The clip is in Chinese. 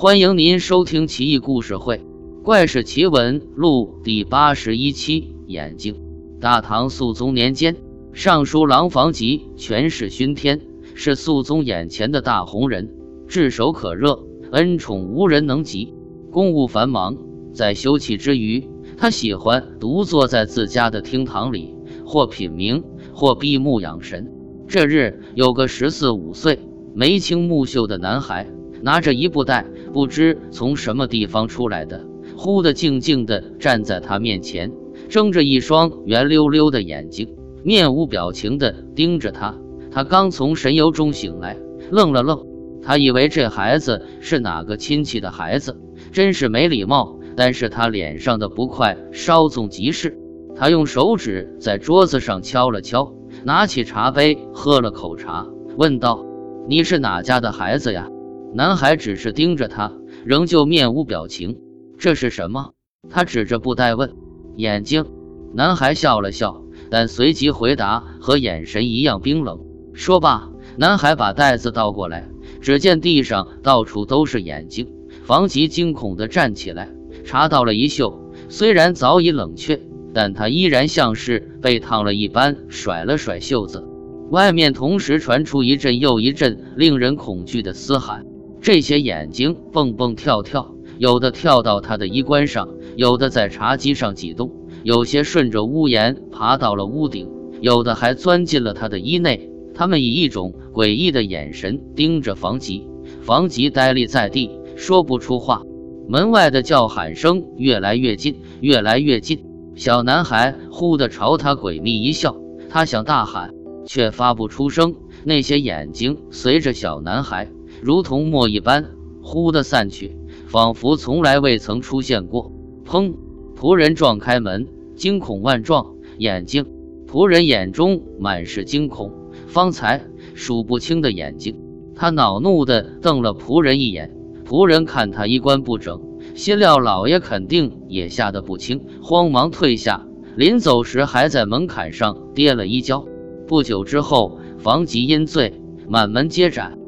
欢迎您收听《奇异故事会·怪事奇闻录》第八十一期。眼睛。大唐肃宗年间，尚书郎房吉权势熏天，是肃宗眼前的大红人，炙手可热，恩宠无人能及。公务繁忙，在休憩之余，他喜欢独坐在自家的厅堂里，或品茗，或闭目养神。这日，有个十四五岁、眉清目秀的男孩。拿着一布袋，不知从什么地方出来的，忽的静静地站在他面前，睁着一双圆溜溜的眼睛，面无表情地盯着他。他刚从神游中醒来，愣了愣，他以为这孩子是哪个亲戚的孩子，真是没礼貌。但是他脸上的不快稍纵即逝，他用手指在桌子上敲了敲，拿起茶杯喝了口茶，问道：“你是哪家的孩子呀？”男孩只是盯着他，仍旧面无表情。这是什么？他指着布袋问。眼睛。男孩笑了笑，但随即回答和眼神一样冰冷。说罢，男孩把袋子倒过来，只见地上到处都是眼睛。房吉惊恐地站起来，查到了一袖，虽然早已冷却，但他依然像是被烫了一般，甩了甩袖子。外面同时传出一阵又一阵令人恐惧的嘶喊。这些眼睛蹦蹦跳跳，有的跳到他的衣冠上，有的在茶几上挤动，有些顺着屋檐爬到了屋顶，有的还钻进了他的衣内。他们以一种诡异的眼神盯着房吉，房吉呆立在地，说不出话。门外的叫喊声越来越近，越来越近。小男孩忽地朝他诡秘一笑，他想大喊，却发不出声。那些眼睛随着小男孩。如同墨一般，忽地散去，仿佛从来未曾出现过。砰！仆人撞开门，惊恐万状。眼睛，仆人眼中满是惊恐，方才数不清的眼睛。他恼怒地瞪了仆人一眼。仆人看他衣冠不整，心料老爷肯定也吓得不轻，慌忙退下。临走时，还在门槛上跌了一跤。不久之后，房吉因罪满门皆斩。